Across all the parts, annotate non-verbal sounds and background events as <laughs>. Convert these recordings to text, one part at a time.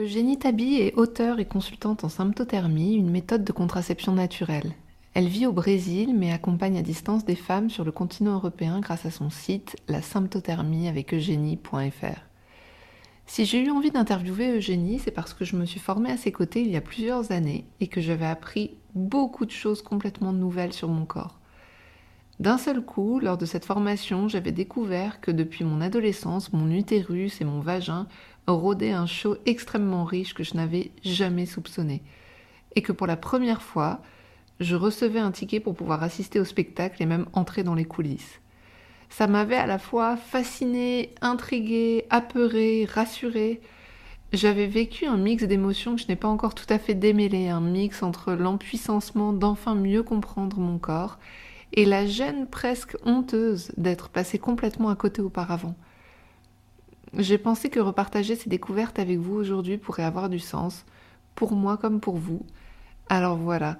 Eugénie Tabi est auteure et consultante en symptothermie, une méthode de contraception naturelle. Elle vit au Brésil mais accompagne à distance des femmes sur le continent européen grâce à son site la symptothermie avec eugénie.fr. Si j'ai eu envie d'interviewer Eugénie, c'est parce que je me suis formée à ses côtés il y a plusieurs années et que j'avais appris beaucoup de choses complètement nouvelles sur mon corps. D'un seul coup, lors de cette formation, j'avais découvert que depuis mon adolescence, mon utérus et mon vagin rôdaient un show extrêmement riche que je n'avais jamais soupçonné. Et que pour la première fois, je recevais un ticket pour pouvoir assister au spectacle et même entrer dans les coulisses. Ça m'avait à la fois fasciné, intrigué, apeuré, rassuré. J'avais vécu un mix d'émotions que je n'ai pas encore tout à fait démêlé, un mix entre l'empuissancement d'enfin mieux comprendre mon corps et la gêne presque honteuse d'être passé complètement à côté auparavant. J'ai pensé que repartager ces découvertes avec vous aujourd'hui pourrait avoir du sens, pour moi comme pour vous. Alors voilà,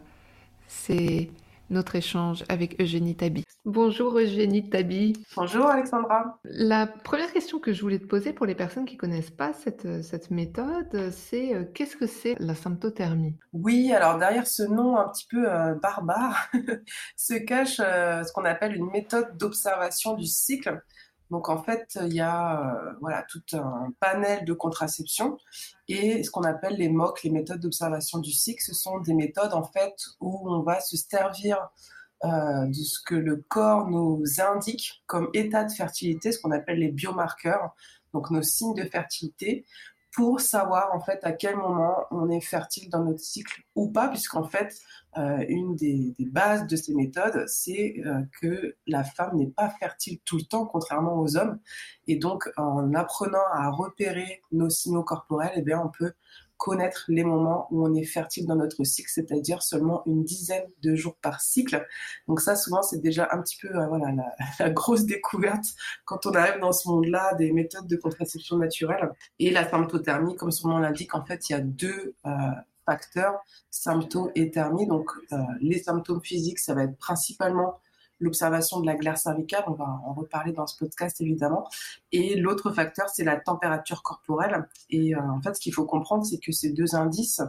c'est notre échange avec Eugénie Tabi. Bonjour Eugénie Tabi. Bonjour Alexandra. La première question que je voulais te poser pour les personnes qui ne connaissent pas cette, cette méthode, c'est euh, qu'est-ce que c'est la symptothermie? Oui, alors derrière ce nom un petit peu euh, barbare <laughs> se cache euh, ce qu'on appelle une méthode d'observation du cycle. Donc en fait, il y a voilà tout un panel de contraception et ce qu'on appelle les MOC, les méthodes d'observation du cycle, ce sont des méthodes en fait où on va se servir euh, de ce que le corps nous indique comme état de fertilité, ce qu'on appelle les biomarqueurs, donc nos signes de fertilité, pour savoir en fait à quel moment on est fertile dans notre cycle ou pas, puisqu'en fait euh, une des, bases de ces méthodes, c'est euh, que la femme n'est pas fertile tout le temps, contrairement aux hommes, et donc en apprenant à repérer nos signaux corporels, eh bien on peut connaître les moments où on est fertile dans notre cycle, c'est-à-dire seulement une dizaine de jours par cycle. Donc ça, souvent, c'est déjà un petit peu euh, voilà la, <laughs> grosse découverte quand on arrive dans ce monde-là des méthodes de contraception naturelle. Et la symptothermie, comme son nom l'indique, en fait, il y a deux euh, facteurs, symptômes et thermie. Donc euh, les symptômes physiques, ça va être principalement l'observation de la glaire cervicale, on va en reparler dans ce podcast évidemment. Et l'autre facteur, c'est la température corporelle. Et euh, en fait, ce qu'il faut comprendre, c'est que ces deux indices,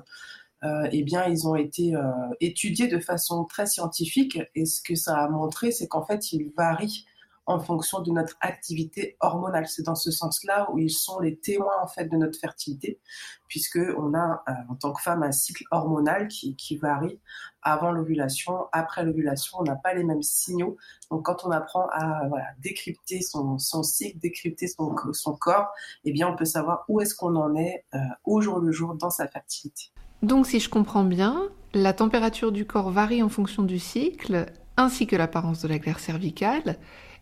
euh, eh bien, ils ont été euh, étudiés de façon très scientifique. Et ce que ça a montré, c'est qu'en fait, ils varient en fonction de notre activité hormonale. C'est dans ce sens-là où ils sont les témoins en fait de notre fertilité, puisque on a euh, en tant que femme un cycle hormonal qui, qui varie avant l'ovulation, après l'ovulation, on n'a pas les mêmes signaux. Donc quand on apprend à décrypter son, son cycle, décrypter son, son corps, eh bien on peut savoir où est-ce qu'on en est euh, au jour le jour dans sa fertilité. Donc si je comprends bien, la température du corps varie en fonction du cycle, ainsi que l'apparence de la glaire cervicale.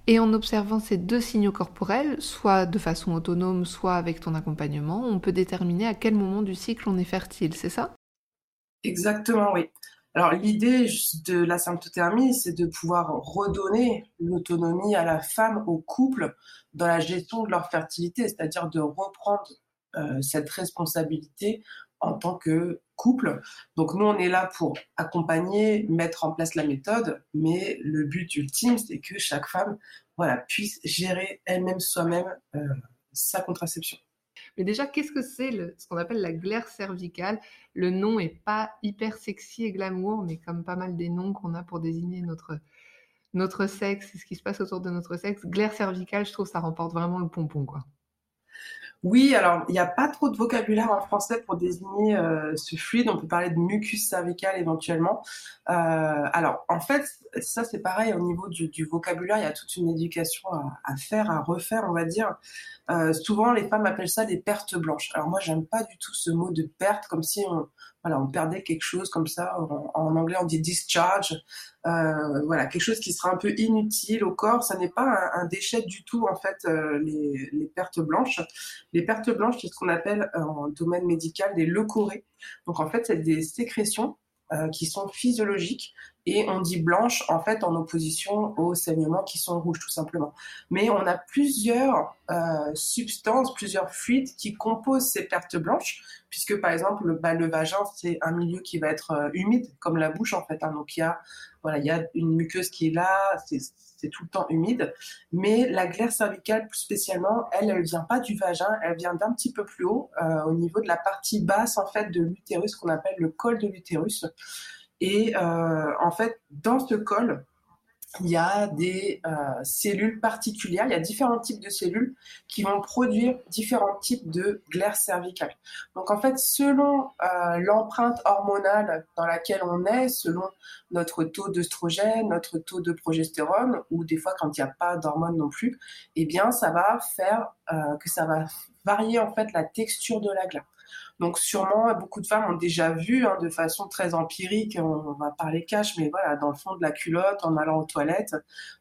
Et en observant ces deux signaux corporels, soit de façon autonome, soit avec ton accompagnement, on peut déterminer à quel moment du cycle on est fertile, c'est ça? Exactement, oui. Alors l'idée de la symptothermie, c'est de pouvoir redonner l'autonomie à la femme, au couple, dans la gestion de leur fertilité, c'est-à-dire de reprendre euh, cette responsabilité en tant que couple. Donc nous, on est là pour accompagner, mettre en place la méthode, mais le but ultime, c'est que chaque femme voilà, puisse gérer elle-même soi-même euh, sa contraception. Mais déjà, qu'est-ce que c'est ce qu'on appelle la glaire cervicale? Le nom est pas hyper sexy et glamour, mais comme pas mal des noms qu'on a pour désigner notre, notre sexe ce qui se passe autour de notre sexe. Glaire cervicale, je trouve, ça remporte vraiment le pompon, quoi. Oui, alors il n'y a pas trop de vocabulaire en français pour désigner euh, ce fluide. On peut parler de mucus cervical éventuellement. Euh, alors en fait, ça c'est pareil au niveau du, vocabulaire. Il y a toute une éducation à, faire, à refaire, on va dire. Euh, souvent les femmes appellent ça des pertes blanches. Alors moi j'aime pas du tout ce mot de perte, comme si on, voilà, on perdait quelque chose comme ça. En, anglais, on dit discharge. Euh, voilà, quelque chose qui sera un peu inutile au corps. Ça n'est pas un, déchet du tout, en fait, euh, les, les, pertes blanches. Les pertes blanches, c'est ce qu'on appelle en domaine médical des leucorrhées. Donc, en fait, c'est des sécrétions euh, qui sont physiologiques et on dit blanche en fait en opposition aux saignements qui sont rouges tout simplement. Mais on a plusieurs euh, substances, plusieurs fluides qui composent ces pertes blanches, puisque par exemple le, bah, le vagin c'est un milieu qui va être euh, humide comme la bouche en fait. Hein. donc il y a voilà il y a une muqueuse qui est là, c'est tout le temps humide. Mais la glaire cervicale, plus spécialement, elle, elle vient pas du vagin, elle vient d'un petit peu plus haut, euh, au niveau de la partie basse en fait de l'utérus, qu'on appelle le col de l'utérus. Et euh, en fait, dans ce col, il y a des euh, cellules particulières, il y a différents types de cellules qui vont produire différents types de glaire cervicale. Donc en fait, selon euh, l'empreinte hormonale dans laquelle on est, selon notre taux d'œstrogène, notre taux de progestérone, ou des fois quand il n'y a pas d'hormones non plus, eh bien ça va faire euh, que ça va varier en fait la texture de la glaire. Donc sûrement, beaucoup de femmes ont déjà vu hein, de façon très empirique, on, va parler cash, mais voilà, dans le fond de la culotte, en allant aux toilettes,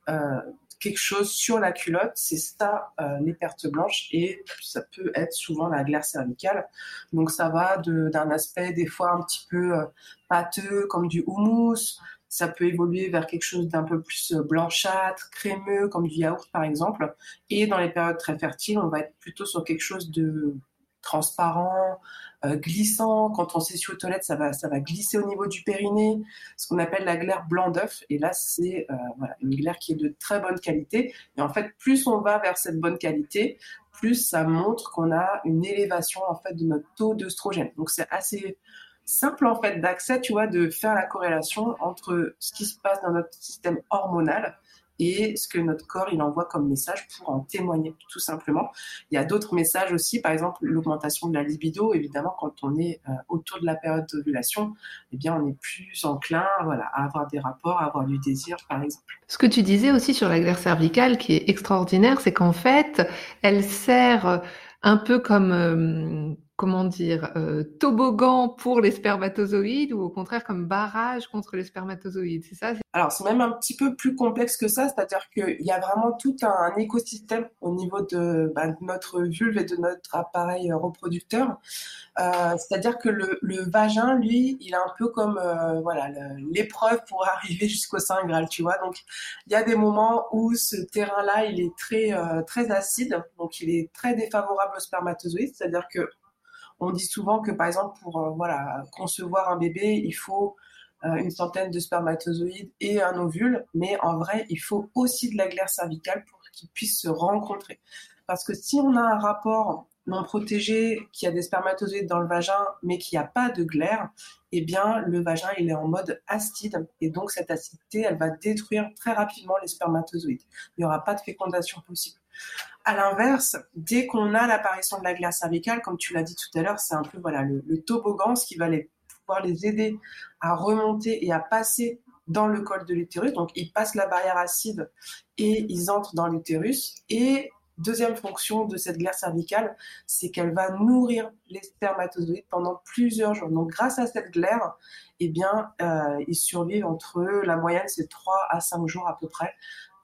euh, quelque chose sur la culotte, c'est ça euh, les pertes blanches et ça peut être souvent la glaire cervicale. Donc ça va d'un aspect des fois un petit peu euh, pâteux comme du houmous, ça peut évoluer vers quelque chose d'un peu plus blanchâtre, crémeux comme du yaourt par exemple. Et dans les périodes très fertiles, on va être plutôt sur quelque chose de transparent, glissant. Quand on s'essuie aux toilettes, ça va, ça va glisser au niveau du périnée, ce qu'on appelle la glaire blanc d'œuf. Et là, c'est euh, une glaire qui est de très bonne qualité. Et en fait, plus on va vers cette bonne qualité, plus ça montre qu'on a une élévation en fait de notre taux d'œstrogène. Donc c'est assez simple en fait d'accès, tu vois, de faire la corrélation entre ce qui se passe dans notre système hormonal et ce que notre corps il envoie comme message pour en témoigner tout simplement. Il y a d'autres messages aussi, par exemple l'augmentation de la libido. Évidemment, quand on est euh, autour de la période d'ovulation, eh bien on est plus enclin, voilà, à avoir des rapports, à avoir du désir, par exemple. Ce que tu disais aussi sur la glaire cervicale, qui est extraordinaire, c'est qu'en fait, elle sert un peu comme euh, comment dire, euh, toboggan pour les spermatozoïdes ou au contraire comme barrage contre les spermatozoïdes, c'est ça? Alors c'est même un petit peu plus complexe que ça, c'est-à-dire qu'il y a vraiment tout un écosystème au niveau de, bah, notre vulve et de notre appareil reproducteur. Euh, c'est-à-dire que le, vagin, lui, il est un peu comme euh, voilà l'épreuve pour <laughs> arriver jusqu'au sein Graal, tu vois? Donc il y a des moments où ce terrain-là, il est très très acide, donc il est très défavorable aux spermatozoïdes, c'est-à-dire que on dit souvent que, par exemple, pour euh, concevoir un bébé, il faut euh, une centaine de spermatozoïdes et un ovule, mais en vrai, il faut aussi de la glaire cervicale pour qu'ils puissent se rencontrer. Parce que si on a un rapport non protégé, qui a des spermatozoïdes dans le vagin, mais qui a pas de glaire, eh bien, le vagin, il est en mode acide. Et donc, cette acidité, elle va détruire très rapidement les spermatozoïdes. Il n'y aura pas de fécondation possible. À l'inverse, dès qu'on a l'apparition de la glaire cervicale, comme tu l'as dit tout à l'heure, c'est un peu voilà le, toboggan, ce qui va les, pouvoir les aider à remonter et à passer dans le col de l'utérus. Donc, ils passent la barrière acide et ils entrent dans l'utérus. Et deuxième fonction de cette glaire cervicale, c'est qu'elle va nourrir les spermatozoïdes pendant plusieurs jours. Donc, grâce à cette glaire, eh bien, euh, ils survivent entre la moyenne, c'est 3 à 5 jours à peu près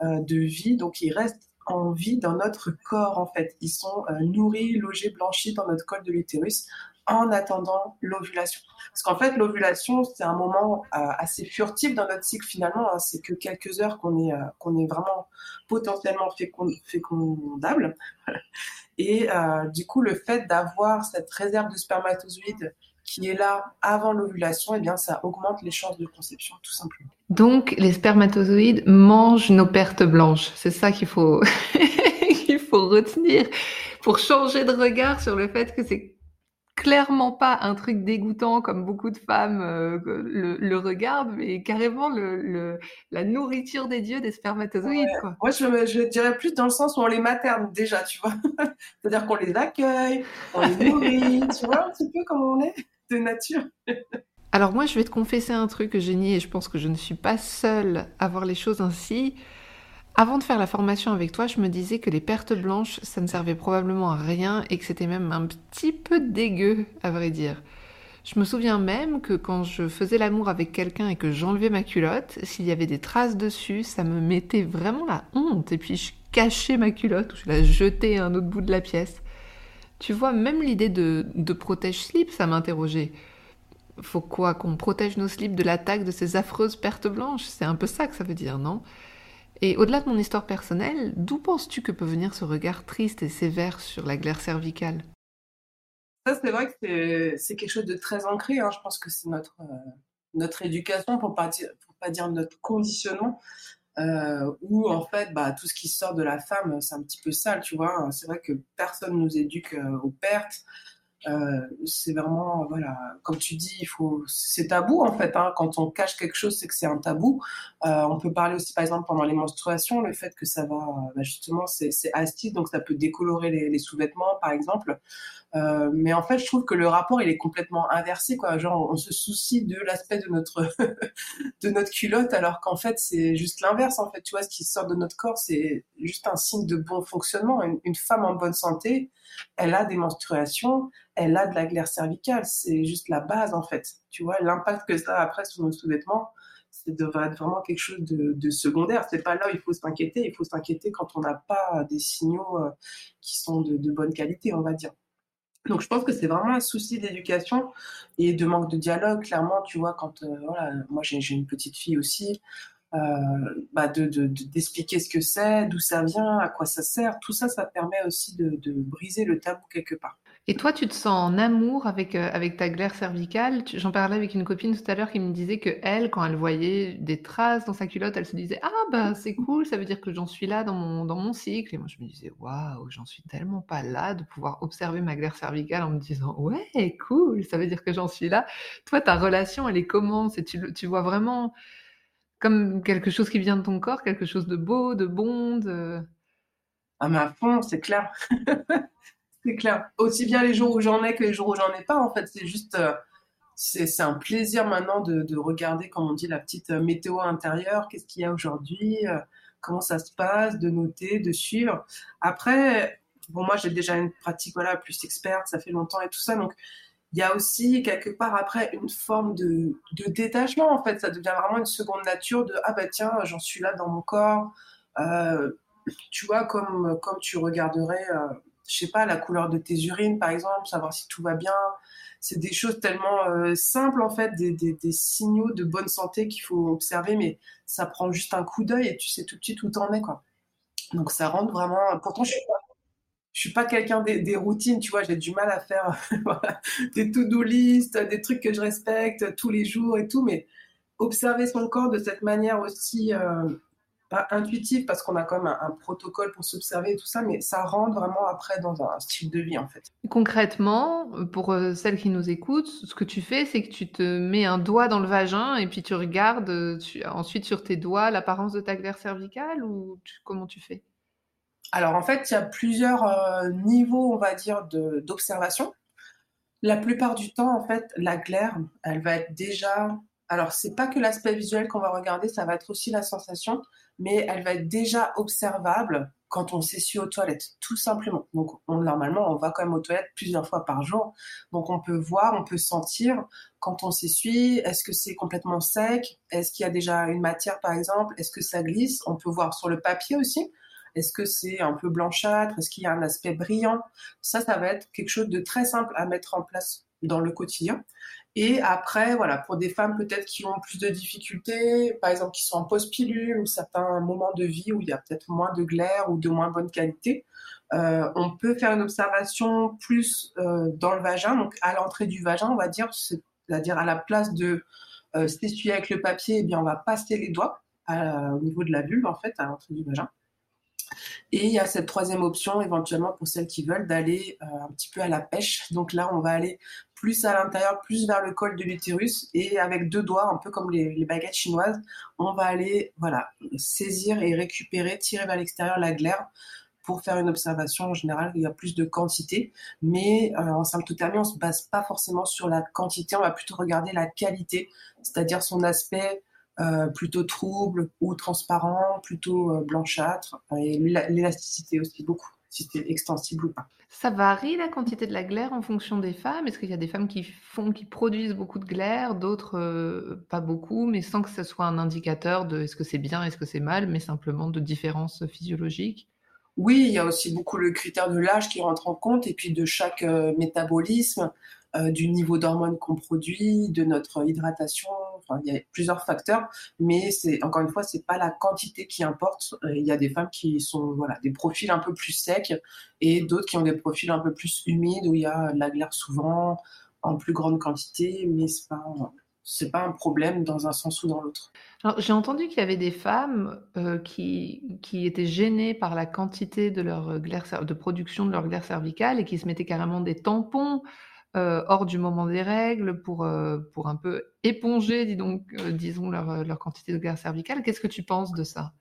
euh, de vie. Donc, ils restent en vie dans notre corps en fait. Ils sont euh, nourris, logés, blanchis dans notre col de l'utérus en attendant l'ovulation. Parce qu'en fait, l'ovulation, c'est un moment euh, assez furtif dans notre cycle finalement. Hein. C'est que quelques heures qu'on est, euh, qu'on est vraiment potentiellement fécondable. Et du coup, le fait d'avoir cette réserve de spermatozoïdes qui est là avant l'ovulation, et eh bien, ça augmente les chances de conception, tout simplement. Donc, les spermatozoïdes mangent nos pertes blanches. C'est ça qu'il faut, <laughs> qu'il faut retenir pour changer de regard sur le fait que c'est clairement pas un truc dégoûtant comme beaucoup de femmes euh, le, regardent, mais carrément le, la nourriture des dieux des spermatozoïdes. Quoi. Moi, je, je, dirais plus dans le sens où on les materne déjà, tu vois. <laughs> C'est-à-dire qu'on les accueille, on les <laughs> nourrit, tu vois, un petit peu comme on est de nature. Alors moi, je vais te confesser un truc, Eugénie, et je pense que je ne suis pas seule à voir les choses ainsi. Avant de faire la formation avec toi, je me disais que les pertes blanches, ça ne servait probablement à rien et que c'était même un petit peu dégueu, à vrai dire. Je me souviens même que quand je faisais l'amour avec quelqu'un et que j'enlevais ma culotte, s'il y avait des traces dessus, ça me mettait vraiment la honte. Et puis je cachais ma culotte ou je la jetais à un autre bout de la pièce. Tu vois, même l'idée de, de protège-slip, ça m'interrogeait. Faut quoi Qu'on protège nos slips de l'attaque de ces affreuses pertes blanches? C'est un peu ça que ça veut dire, non? Et au-delà de mon histoire personnelle, d'où penses-tu que peut venir ce regard triste et sévère sur la glaire cervicale? Ça, c'est vrai que c'est quelque chose de très ancré. Hein. Je pense que c'est notre, euh, notre éducation, pour ne pas, pas dire notre conditionnement. Euh, où en fait bah, tout ce qui sort de la femme c'est un petit peu sale tu vois c'est vrai que personne nous éduque euh, aux pertes euh, c'est vraiment, voilà, comme tu dis, il faut, c'est tabou en fait. Hein. Quand on cache quelque chose, c'est que c'est un tabou. Euh, on peut parler aussi, par exemple, pendant les menstruations, le fait que ça va, bah, justement, c'est acide, donc ça peut décolorer les sous-vêtements, par exemple. Euh, mais en fait, je trouve que le rapport, il est complètement inversé, quoi. Genre, on se soucie de l'aspect de notre <laughs> de notre culotte, alors qu'en fait, c'est juste l'inverse. En fait, tu vois, ce qui sort de notre corps, c'est juste un signe de bon fonctionnement. une femme en bonne santé, elle a des menstruations, elle a de la glaire cervicale. C'est juste la base, en fait. Tu vois, l'impact que ça a après sur nos sous-vêtements, ça devrait être vraiment quelque chose de, de secondaire. C'est pas là où il faut s'inquiéter. Il faut s'inquiéter quand on n'a pas des signaux euh, qui sont de bonne qualité, on va dire. Donc je pense que c'est vraiment un souci d'éducation et de manque de dialogue. Clairement, tu vois, quand euh, voilà, moi j'ai une petite fille aussi, euh, bah de, d'expliquer ce que c'est, d'où ça vient, à quoi ça sert. Tout ça, ça permet aussi de briser le tabou quelque part. Et toi, tu te sens en amour avec, euh, avec ta glaire cervicale? J'en parlais avec une copine tout à l'heure qui me disait que elle, quand elle voyait des traces dans sa culotte, elle se disait Ah, bah c'est cool, ça veut dire que j'en suis là dans mon, dans mon cycle. Et moi, je me disais Waouh, j'en suis tellement pas là de pouvoir observer ma glaire cervicale en me disant Ouais, cool, ça veut dire que j'en suis là. Toi, ta relation, elle est comment? Tu, tu vois vraiment comme quelque chose qui vient de ton corps, quelque chose de beau, de bon de... Ah, mais à fond, c'est clair. <laughs> C'est clair. Aussi bien les jours où j'en ai que les jours où j'en ai pas, en fait. C'est juste. Euh, c'est un plaisir maintenant de, regarder, comme on dit, la petite euh, météo intérieure. Qu'est-ce qu'il y a aujourd'hui euh, Comment ça se passe De noter, de suivre. Après, bon, moi, j'ai déjà une pratique voilà, plus experte, ça fait longtemps et tout ça. Donc, il y a aussi quelque part après une forme de, détachement en fait ça devient vraiment une seconde nature de ah bah tiens j'en suis là dans mon corps tu vois comme comme tu regarderais je sais pas, la couleur de tes urines, par exemple, savoir si tout va bien. C'est des choses tellement euh, simples, en fait, des, signaux de bonne santé qu'il faut observer, mais ça prend juste un coup d'œil et tu sais tout de suite où t'en es. Donc, ça rentre vraiment. Pourtant, je suis pas, suis pas quelqu'un des, des, routines, tu vois, j'ai du mal à faire <laughs> des to-do list, des trucs que je respecte tous les jours et tout, mais observer son corps de cette manière aussi euh, pas intuitif parce qu'on a quand même un, protocole pour s'observer et tout ça, mais ça rentre vraiment après dans un style de vie en fait. Concrètement, pour euh, celles qui nous écoutent, ce que tu fais, c'est que tu te mets un doigt dans le vagin et puis tu regardes euh, ensuite sur tes doigts l'apparence de ta glaire cervicale ou comment tu fais? Alors en fait, il y a plusieurs euh, niveaux, on va dire, d'observation. La plupart du temps, en fait, la glaire, elle va être déjà alors, c'est pas que l'aspect visuel qu'on va regarder, ça va être aussi la sensation mais elle va être déjà observable quand on s'essuie aux toilettes, tout simplement. Donc, normalement, on va quand même aux toilettes plusieurs fois par jour. Donc, on peut voir, on peut sentir quand on s'essuie, est-ce que c'est complètement sec? Est-ce qu'il y a déjà une matière, par exemple? Est-ce que ça glisse? On peut voir sur le papier aussi. Est-ce que c'est un peu blanchâtre? Est-ce qu'il y a un aspect brillant? Ça, ça va être quelque chose de très simple à mettre en place dans le quotidien. Et après, voilà, pour des femmes peut-être qui ont plus de difficultés, par exemple qui sont en post-pilule ou certains moments de vie où il y a peut-être moins de glaire ou de moins bonne qualité, euh, on peut faire une observation plus euh, dans le vagin, donc à l'entrée du vagin, on va dire, c'est-à-dire à la place de euh, s'essuyer avec le papier, eh bien on va passer les doigts au niveau de la vulve en fait, à l'entrée du vagin. Et il y a cette troisième option, éventuellement pour celles qui veulent, d'aller euh, un petit peu à la pêche. Donc là, on va aller plus à l'intérieur, plus vers le col de l'utérus, et avec deux doigts, un peu comme les, baguettes chinoises, on va aller voilà saisir et récupérer, tirer vers l'extérieur la glaire pour faire une observation. En général, il y a plus de quantité, mais euh, en symptothermie, on se base pas forcément sur la quantité, on va plutôt regarder la qualité, c'est-à-dire son aspect euh, plutôt trouble ou transparent, plutôt euh, blanchâtre, et l'élasticité aussi beaucoup. Si c'est extensible ou pas. Ça varie la quantité de la glaire en fonction des femmes Est-ce qu'il y a des femmes qui font, qui produisent beaucoup de glaire, d'autres euh, pas beaucoup, mais sans que ce soit un indicateur de est-ce que c'est bien, est-ce que c'est mal, mais simplement de différences physiologiques? Oui, il y a aussi beaucoup le critère de l'âge qui rentre en compte et puis de chaque euh, métabolisme. Euh, du niveau d'hormones qu'on produit, de notre hydratation. Il y a plusieurs facteurs, mais c'est encore une fois, c'est pas la quantité qui importe. Euh, il y a des femmes qui sont voilà des profils un peu plus secs et d'autres qui ont des profils un peu plus humides où il y a de la glaire souvent en plus grande quantité, mais c'est pas c'est pas un problème dans un sens ou dans l'autre. J'ai entendu qu'il y avait des femmes euh, qui, qui étaient gênées par la quantité de leur glaire, de production de leur glaire cervicale et qui se mettaient carrément des tampons euh, hors du moment des règles pour, euh, pour un peu éponger, dis donc, euh, disons, leur, leur, quantité de glaire cervicale. Qu'est-ce que tu penses de ça?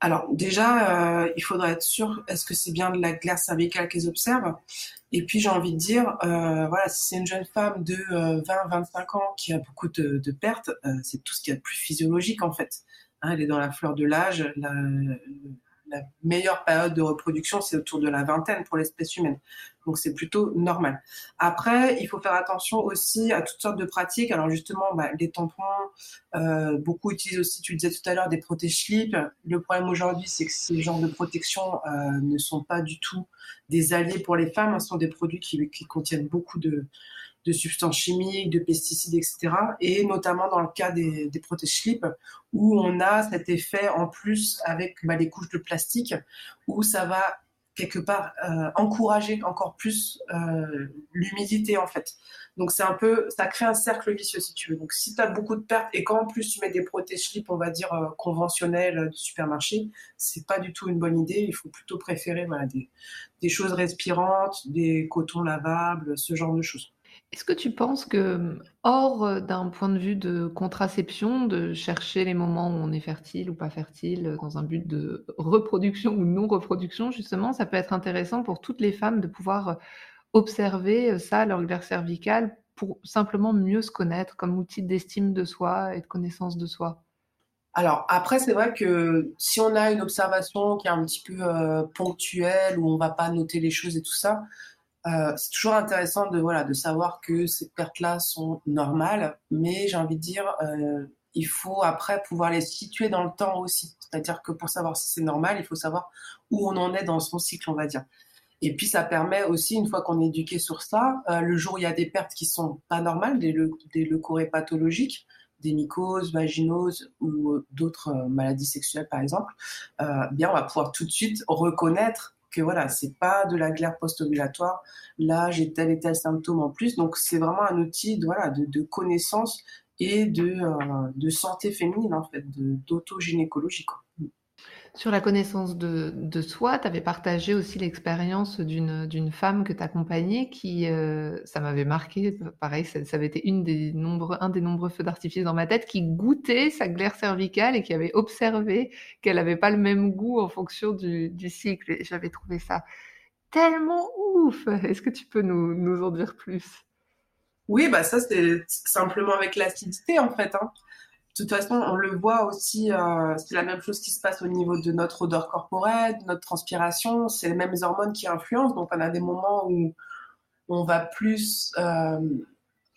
Alors déjà, il faudrait être sûr, est-ce que c'est bien de la glaire cervicale qu'ils observent? Et puis j'ai envie de dire, voilà, si c'est une jeune femme de 20-25 ans qui a beaucoup de, de pertes, c'est tout ce qu'il y a de plus physiologique en fait. Hein, elle est dans la fleur de l'âge, la meilleure période de reproduction, c'est autour de la vingtaine pour l'espèce humaine. Donc c'est plutôt normal. Après, il faut faire attention aussi à toutes sortes de pratiques. Alors justement, bah, les tampons, euh, beaucoup utilisent aussi, tu le disais tout à l'heure, des protège-slips. Le problème aujourd'hui, c'est que ces genres de protection euh, ne sont pas du tout des alliés pour les femmes. Ce sont des produits qui, qui contiennent beaucoup de, de substances chimiques, de pesticides, etc. Et notamment dans le cas des, des protège-slips, où on a cet effet en plus avec bah, les couches de plastique, où ça va quelque part euh, encourager encore plus euh, l'humidité en fait. Donc c'est un peu, ça crée un cercle vicieux si tu veux. Donc si tu as beaucoup de pertes et qu'en plus tu mets des protège-slips, on va dire euh, conventionnels du supermarché, c'est pas du tout une bonne idée. Il faut plutôt préférer voilà, des, des choses respirantes, des cotons lavables, ce genre de choses. Est-ce que tu penses que, hors euh, d'un point de vue de contraception, de chercher les moments où on est fertile ou pas fertile euh, dans un but de reproduction ou non-reproduction, justement, ça peut être intéressant pour toutes les femmes de pouvoir euh, observer ça, leur glaire cervicale, pour simplement mieux se connaître comme outil d'estime de soi et de connaissance de soi? Alors après, c'est vrai que si on a une observation qui est un petit peu ponctuelle, où on va pas noter les choses et tout ça, euh, c'est toujours intéressant de voilà de savoir que ces pertes-là sont normales, mais j'ai envie de dire, euh, il faut après pouvoir les situer dans le temps aussi. C'est-à-dire que pour savoir si c'est normal, il faut savoir où on en est dans son cycle, on va dire. Et puis ça permet aussi, une fois qu'on est éduqué sur ça, euh, le jour où il y a des pertes qui sont pas normales, des, le, des leucorrhées pathologiques, des mycoses, vaginoses ou d'autres maladies sexuelles par exemple, bien on va pouvoir tout de suite reconnaître que voilà, c'est pas de la glaire post-ovulatoire. Là, j'ai tel et tel symptôme en plus. Donc, c'est vraiment un outil de, voilà, de, connaissance et de, euh, de santé féminine, en fait, d'autogynécologie. Sur la connaissance de, soi, tu avais partagé aussi l'expérience d'une, femme que tu accompagnais qui, euh, ça m'avait marqué, pareil, ça, avait été un des nombreux feux d'artifice dans ma tête, qui goûtait sa glaire cervicale et qui avait observé qu'elle n'avait pas le même goût en fonction du, cycle. J'avais trouvé ça tellement ouf. Est-ce que tu peux nous, nous en dire plus? Oui, bah ça c'est simplement avec l'acidité en fait. Hein. De toute façon, on le voit aussi, euh, c'est la même chose qui se passe au niveau de notre odeur corporelle, de notre transpiration. C'est les mêmes hormones qui influencent. Donc, on a des moments où on va plus, euh,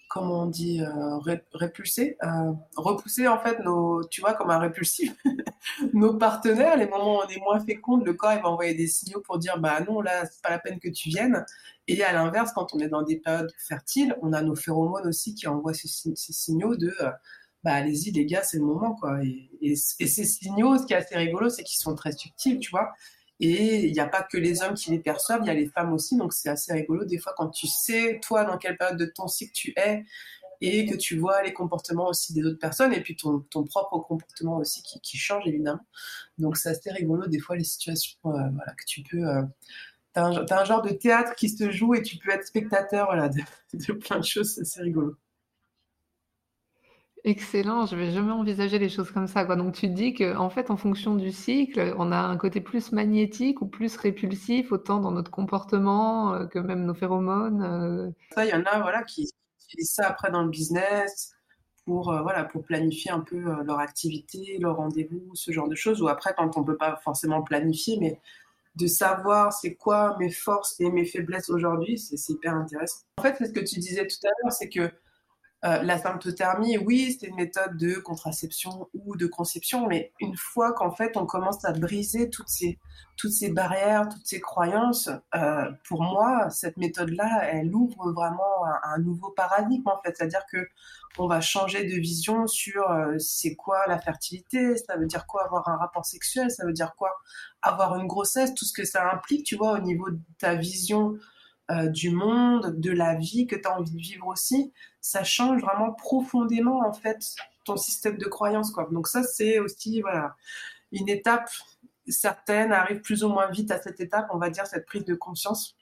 comment on dit, euh, euh, repousser en fait nos, tu vois, comme un répulsif, <laughs> nos partenaires. Les moments où on est moins féconde, le corps il va envoyer des signaux pour dire, bah non, là, c'est pas la peine que tu viennes. Et à l'inverse, quand on est dans des périodes fertiles, on a nos phéromones aussi qui envoient ces signaux de bah allez-y les gars, c'est le moment quoi. Et, ces signaux, ce qui est assez rigolo, c'est qu'ils sont très subtils, tu vois. Et il n'y a pas que les hommes qui les perçoivent, il y a les femmes aussi, donc c'est assez rigolo des fois quand tu sais toi dans quelle période de ton cycle tu es et que tu vois les comportements aussi des autres personnes et puis ton, ton propre comportement aussi qui, qui, change évidemment. Donc c'est assez rigolo des fois les situations euh, voilà, que tu peux... Euh, T'as un, genre de théâtre qui se joue et tu peux être spectateur voilà, de, de plein de choses, c'est rigolo. Excellent, je vais jamais envisager les choses comme ça. Donc tu dis qu'en fait, en fonction du cycle, on a un côté plus magnétique ou plus répulsif, autant dans notre comportement euh, que même nos phéromones. Euh. Il y en a, voilà, qui utilisent ça après dans le business pour, euh, voilà, pour planifier un peu leur activité, leur rendez-vous, ce genre de choses. Ou après, quand on peut pas forcément planifier, mais de savoir c'est quoi mes forces et mes faiblesses aujourd'hui, c'est hyper intéressant. En fait, ce que tu disais tout à l'heure, c'est que euh, la symptothermie, oui, c'est une méthode de contraception ou de conception, mais une fois qu'en fait on commence à briser toutes ces, toutes ces barrières, toutes ces croyances, euh, pour moi, cette méthode-là, elle ouvre vraiment un, nouveau paradigme en fait. C'est-à-dire que on va changer de vision sur euh, c'est quoi la fertilité, ça veut dire quoi avoir un rapport sexuel, ça veut dire quoi avoir une grossesse, tout ce que ça implique, tu vois, au niveau de ta vision euh, du monde, de la vie que tu as envie de vivre aussi, ça change vraiment profondément en fait ton système de croyance quoi. Donc ça c'est aussi voilà une étape certaine arrive plus ou moins vite à cette étape, on va dire cette prise de conscience.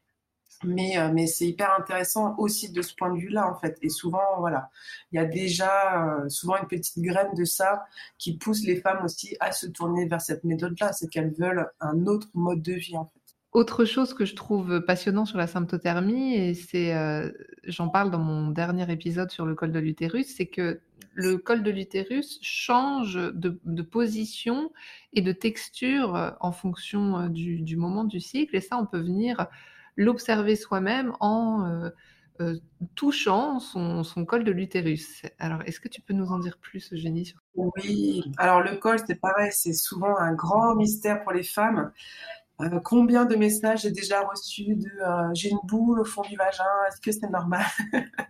Mais, euh, mais c'est hyper intéressant aussi de ce point de vue-là, en fait. Et souvent, voilà, il y a déjà euh, souvent une petite graine de ça qui pousse les femmes aussi à se tourner vers cette méthode-là. C'est qu'elles veulent un autre mode de vie, en fait. Autre chose que je trouve passionnant sur la symptothermie, et c'est, euh, j'en parle dans mon dernier épisode sur le col de l'utérus, c'est que le col de l'utérus change de, position et de texture euh, en fonction euh, du, moment du cycle, et ça, on peut venir l'observer soi-même en touchant son, col de l'utérus. Alors, est-ce que tu peux nous en dire plus, Eugénie Oui, alors le col, c'est pareil, c'est souvent un grand mystère pour les femmes. Euh, combien de messages j'ai déjà reçus de euh, j'ai une boule au fond du vagin, est-ce que c'est normal? <laughs>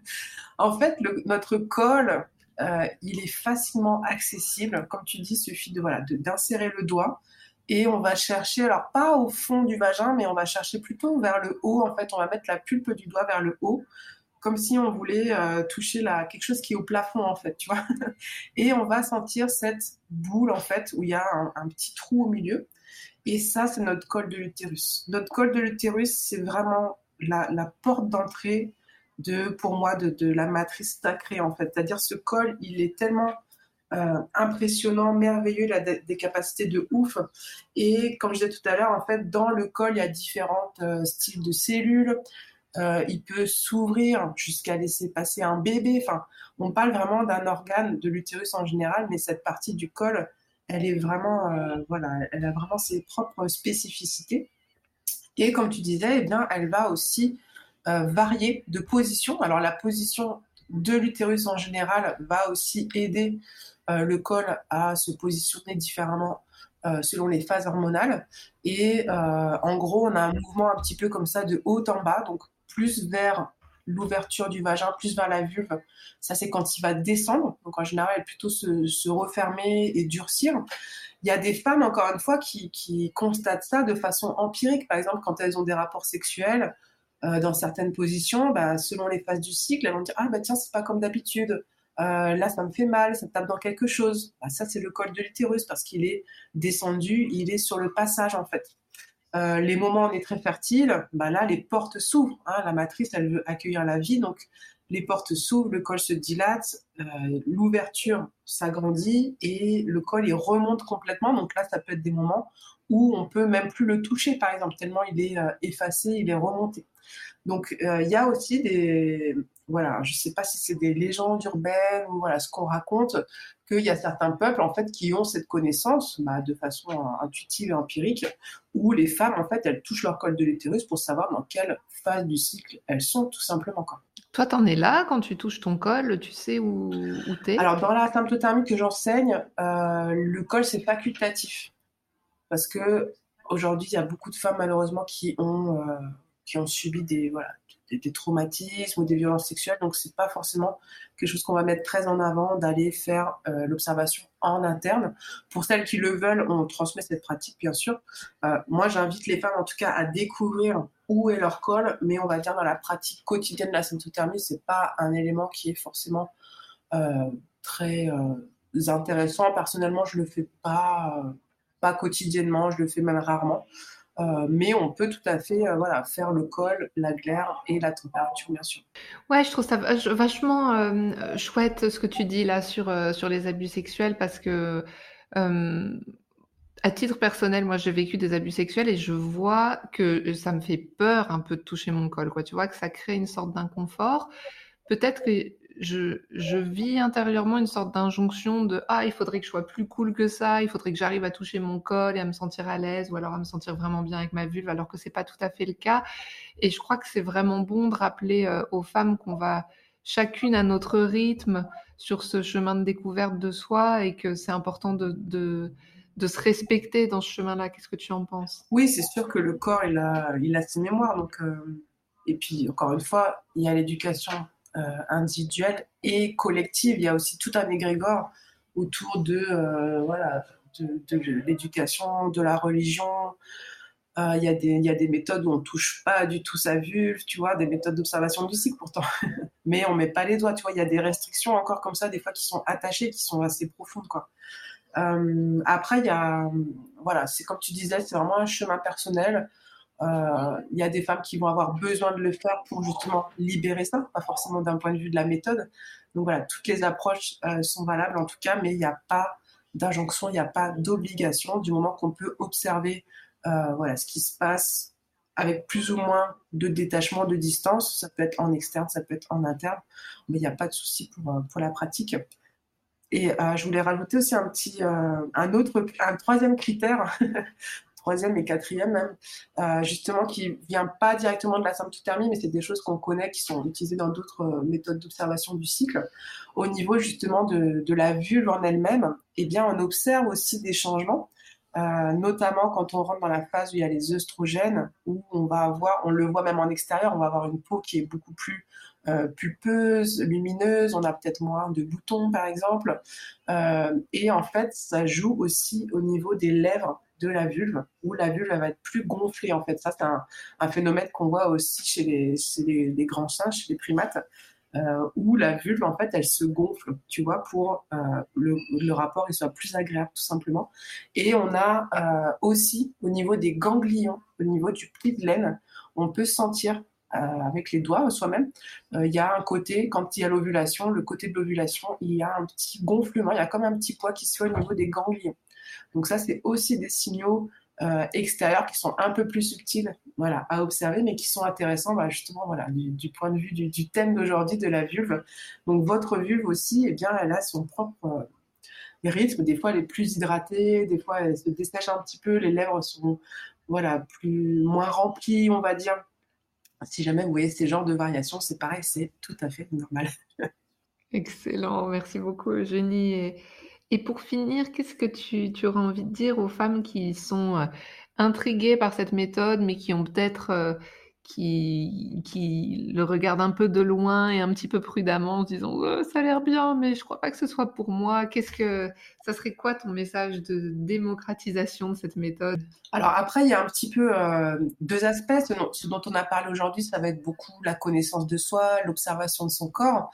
En fait, notre col, euh, il est facilement accessible. Comme tu dis, suffit de voilà d'insérer le doigt et on va chercher, alors pas au fond du vagin, mais on va chercher plutôt vers le haut. En fait, on va mettre la pulpe du doigt vers le haut, comme si on voulait toucher la, quelque chose qui est au plafond, en fait, tu vois? <laughs> et on va sentir cette boule, en fait, où il y a un petit trou au milieu. Et ça, c'est notre col de l'utérus. Notre col de l'utérus, c'est vraiment la, porte d'entrée de, pour moi, de, la matrice sacrée, en fait. C'est-à-dire, ce col, il est tellement euh, impressionnant, merveilleux, il a des, capacités de ouf. Et comme je disais tout à l'heure, en fait, dans le col, il y a différents euh, styles de cellules. Euh, il peut s'ouvrir jusqu'à laisser passer un bébé. Enfin, on parle vraiment d'un organe de l'utérus en général, mais cette partie du col, euh, elle a vraiment ses propres spécificités. Et comme tu disais, eh elle va aussi euh, varier de position. Alors la position de l'utérus en général va aussi aider euh, le col à se positionner différemment selon les phases hormonales. Et en gros, on a un mouvement un petit peu comme ça de haut en bas, donc plus vers l'ouverture du vagin plus vers la vulve, ça c'est quand il va descendre. Donc en général, plutôt se, refermer et durcir. Il y a des femmes, encore une fois, qui, constatent ça de façon empirique. Par exemple, quand elles ont des rapports sexuels euh, dans certaines positions, bah, selon les phases du cycle, elles vont dire Ah, bah tiens, c'est pas comme d'habitude. Euh, là, ça me fait mal, ça tape dans quelque chose. Bah, ça, c'est le col de l'utérus parce qu'il est descendu, il est sur le passage en fait. Euh, les moments où on est très fertile, bah là, les portes s'ouvrent. Hein. la matrice, elle veut accueillir la vie, donc les portes s'ouvrent, le col se dilate, euh, l'ouverture s'agrandit et le col il remonte complètement. Donc là, ça peut être des moments où on peut même plus le toucher, par exemple, tellement il est euh, effacé, il est remonté. Donc il y a aussi des, voilà, je ne sais pas si c'est des légendes urbaines ou voilà ce qu'on raconte, qu'il y a certains peuples en fait qui ont cette connaissance bah, de façon intuitive et empirique, où les femmes en fait elles touchent leur col de l'utérus pour savoir dans quelle phase du cycle elles sont tout simplement. Quoi. Toi, en es là quand tu touches ton col, tu sais où, tu es Alors dans la symptothermie que j'enseigne, euh, le col c'est facultatif parce que aujourd'hui il y a beaucoup de femmes malheureusement qui ont euh, qui ont subi des voilà des, traumatismes ou des violences sexuelles. Donc, c'est pas forcément quelque chose qu'on va mettre très en avant d'aller faire euh, l'observation en interne. Pour celles qui le veulent, on transmet cette pratique, bien sûr. Euh, moi, j'invite les femmes, en tout cas, à découvrir où est leur col, mais on va dire dans la pratique quotidienne de la symptothermie, c'est pas un élément qui est forcément euh, très intéressant. Personnellement, je le fais pas, pas quotidiennement, je le fais même rarement. Euh, mais on peut tout à fait euh, voilà, faire le col, la glaire et la température, bien sûr. Ouais, je trouve ça vachement euh, chouette ce que tu dis là sur, sur les abus sexuels parce que, à titre personnel, moi j'ai vécu des abus sexuels et je vois que ça me fait peur un peu de toucher mon col. Quoi. Tu vois que ça crée une sorte d'inconfort. Peut-être que je, vis intérieurement une sorte d'injonction de ah il faudrait que je sois plus cool que ça, il faudrait que j'arrive à toucher mon col et à me sentir à l'aise ou alors à me sentir vraiment bien avec ma vulve alors que c'est pas tout à fait le cas. Et je crois que c'est vraiment bon de rappeler euh, aux femmes qu'on va chacune à notre rythme sur ce chemin de découverte de soi et que c'est important de, de, se respecter dans ce chemin-là. Qu'est-ce que tu en penses? Oui, c'est sûr que le corps il a, il a ses mémoires donc. Euh, et puis, encore une fois, il y a l'éducation individuelle et collective. Il y a aussi tout un égrégore autour de, euh, voilà, de, l'éducation, de la religion. Euh, il, y des, il y a des méthodes où on touche pas du tout sa vulve, tu vois, des méthodes d'observation du cycle pourtant. <laughs> Mais on met pas les doigts, tu vois. Il y a des restrictions encore comme ça, des fois qui sont attachées, qui sont assez profondes, après, il y a, voilà, c'est comme tu disais, c'est vraiment un chemin personnel. Euh, il y a des femmes qui vont avoir besoin de le faire pour justement libérer ça, pas forcément d'un point de vue de la méthode. Donc voilà, toutes les approches euh, sont valables en tout cas, mais il n'y a pas d'injonction, il n'y a pas d'obligation du moment qu'on peut observer euh, voilà, ce qui se passe avec plus ou moins de détachement, de distance. Ça peut être en externe, ça peut être en interne, mais il n'y a pas de souci pour, pour la pratique. Et je voulais rajouter aussi un petit, un autre, un troisième critère <laughs> troisième et quatrième même, euh, justement, qui vient pas directement de la symptothermie, mais c'est des choses qu'on connaît, qui sont utilisées dans d'autres euh, méthodes d'observation du cycle. Au niveau justement de, de la vulve en elle-même, eh bien, on observe aussi des changements. Euh, notamment quand on rentre dans la phase où il y a les œstrogènes, où on va avoir, on le voit même en extérieur, on va avoir une peau qui est beaucoup plus euh, pulpeuse, lumineuse, on a peut-être moins de boutons par exemple. Et en fait, ça joue aussi au niveau des lèvres de la vulve, où la vulve va être plus gonflée en fait. Ça, c'est un, phénomène qu'on voit aussi chez les, les, grands singes, chez les primates. Euh, où la vulve, en fait, elle se gonfle, tu vois, pour euh, le, rapport soit plus agréable, tout simplement. Et on a euh, aussi, au niveau des ganglions, au niveau du pli de laine, on peut sentir avec les doigts soi-même, il y a un côté, quand il y a l'ovulation, le côté de l'ovulation, il y a un petit gonflement, il y a comme un petit poids qui se fait au niveau des ganglions. Donc ça, c'est aussi des signaux euh, extérieurs qui sont un peu plus subtils voilà, à observer, mais qui sont intéressants bah, justement voilà, du, point de vue du, thème d'aujourd'hui de la vulve. Donc votre vulve aussi, eh bien, elle a son propre euh, rythme. Des fois, elle est plus hydratée, des fois, elle se dessèche un petit peu, les lèvres sont voilà, plus, moins remplies, on va dire. Si jamais vous voyez ces genres de variations, c'est pareil, c'est tout à fait normal. <laughs> Excellent, merci beaucoup Eugénie. Et pour finir, qu'est-ce que tu, tu auras envie de dire aux femmes qui sont euh, intriguées par cette méthode, mais qui ont peut-être euh, qui, le regardent un peu de loin et un petit peu prudemment en se disant «Oh, ça a l'air bien, mais je crois pas que ce soit pour moi. Qu'est-ce que ça serait quoi ton message de démocratisation de cette méthode? Alors après, il y a un petit peu euh, deux aspects. ce dont on a parlé aujourd'hui, ça va être beaucoup la connaissance de soi, l'observation de son corps.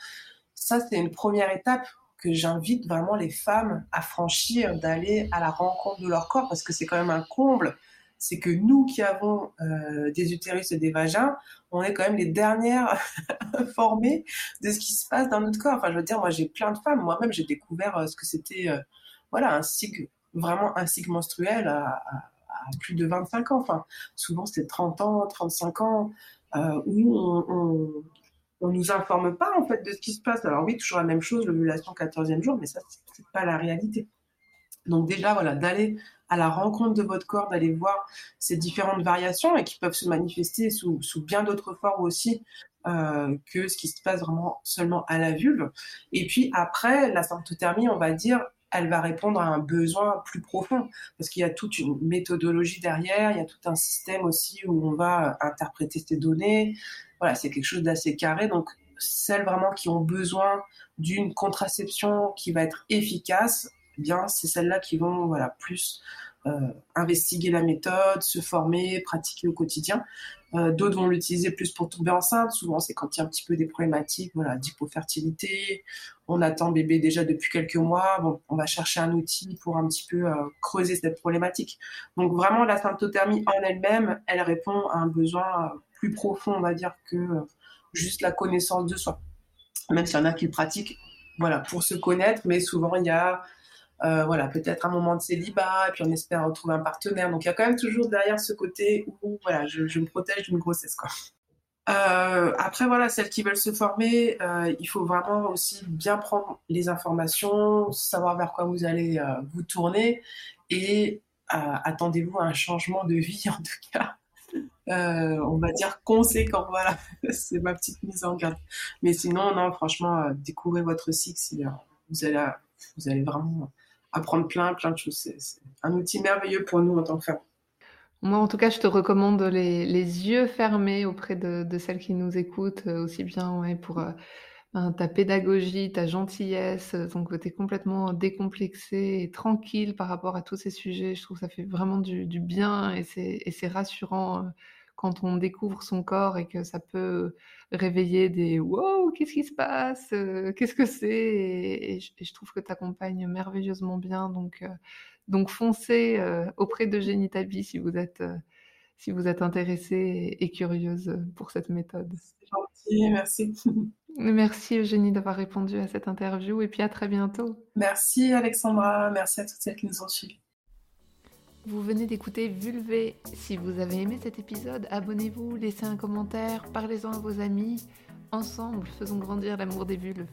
Ça, c'est une première étape que j'invite vraiment les femmes à franchir, d'aller à la rencontre de leur corps, parce que c'est quand même un comble. C'est que nous qui avons euh, des utérus et des vagins, on est quand même les dernières <laughs> informées de ce qui se passe dans notre corps. Enfin, je veux dire, moi j'ai plein de femmes, moi-même j'ai découvert euh, ce que c'était, euh, voilà, un cycle, vraiment un cycle menstruel à, plus de 25 ans. Enfin, souvent c'est 30 ans, 35 ans, où on nous informe pas en fait de ce qui se passe. Alors oui, toujours la même chose, l'ovulation 14e jour, mais ça c'est pas la réalité. Donc déjà voilà, d'aller à la rencontre de votre corps, d'aller voir ces différentes variations et qui peuvent se manifester sous, bien d'autres formes aussi euh, que ce qui se passe vraiment seulement à la vulve. Et puis après, la symptothermie, on va dire, elle va répondre à un besoin plus profond parce qu'il y a toute une méthodologie derrière, il y a tout un système aussi où on va interpréter ces données. Voilà, c'est quelque chose d'assez carré. Donc, celles vraiment qui ont besoin d'une contraception qui va être efficace, eh bien, c'est celles-là qui vont voilà plus euh, investiguer la méthode, se former, pratiquer au quotidien. Euh, d'autres vont l'utiliser plus pour tomber enceinte. Souvent, c'est quand il y a un petit peu des problématiques voilà, d'hypofertilité. On attend bébé déjà depuis quelques mois. Bon, on va chercher un outil pour un petit peu euh, creuser cette problématique. Donc vraiment, la symptothermie en elle-même, elle répond à un besoin plus profond, on va dire, que juste la connaissance de soi. Même s'il y en a qui le pratiquent voilà, pour se connaître, mais souvent il y a euh, voilà, peut-être un moment de célibat, et puis on espère retrouver un partenaire. Donc il y a quand même toujours derrière ce côté où voilà, je, me protège d'une grossesse. Quoi. Euh, après, voilà, celles qui veulent se former, euh, il faut vraiment aussi bien prendre les informations, savoir vers quoi vous allez vous tourner et attendez-vous à un changement de vie <laughs> en tout cas. on va dire conséquent, voilà, <laughs> c'est ma petite mise en garde. Mais sinon, non, franchement, découvrez votre cycle, vous allez, vous allez vraiment apprendre plein, plein de choses. C'est un outil merveilleux pour nous en tant que femmes. Moi, en tout cas, je te recommande les, les yeux fermés auprès de, celles qui nous écoutent, euh, aussi bien ouais, pour euh, ben, ta pédagogie, ta gentillesse, euh, ton côté complètement décomplexé et tranquille par rapport à tous ces sujets. Je trouve que ça fait vraiment du bien et c'est rassurant quand on découvre son corps et que ça peut réveiller des wow, qu'est-ce qui se passe Qu'est-ce que c'est? Et, et, je trouve que tu accompagnes merveilleusement bien. Donc, donc foncez euh, auprès de Génitabi si vous êtes euh, si vous êtes intéressée et, curieuse pour cette méthode. C'est gentil, merci. <laughs> Merci Eugénie d'avoir répondu à cette interview et puis à très bientôt. Merci Alexandra, merci à toutes celles qui nous ont suivis. Vous venez d'écouter Vulvé. Si vous avez aimé cet épisode, abonnez-vous, laissez un commentaire, parlez-en à vos amis. Ensemble, faisons grandir l'amour des vulves.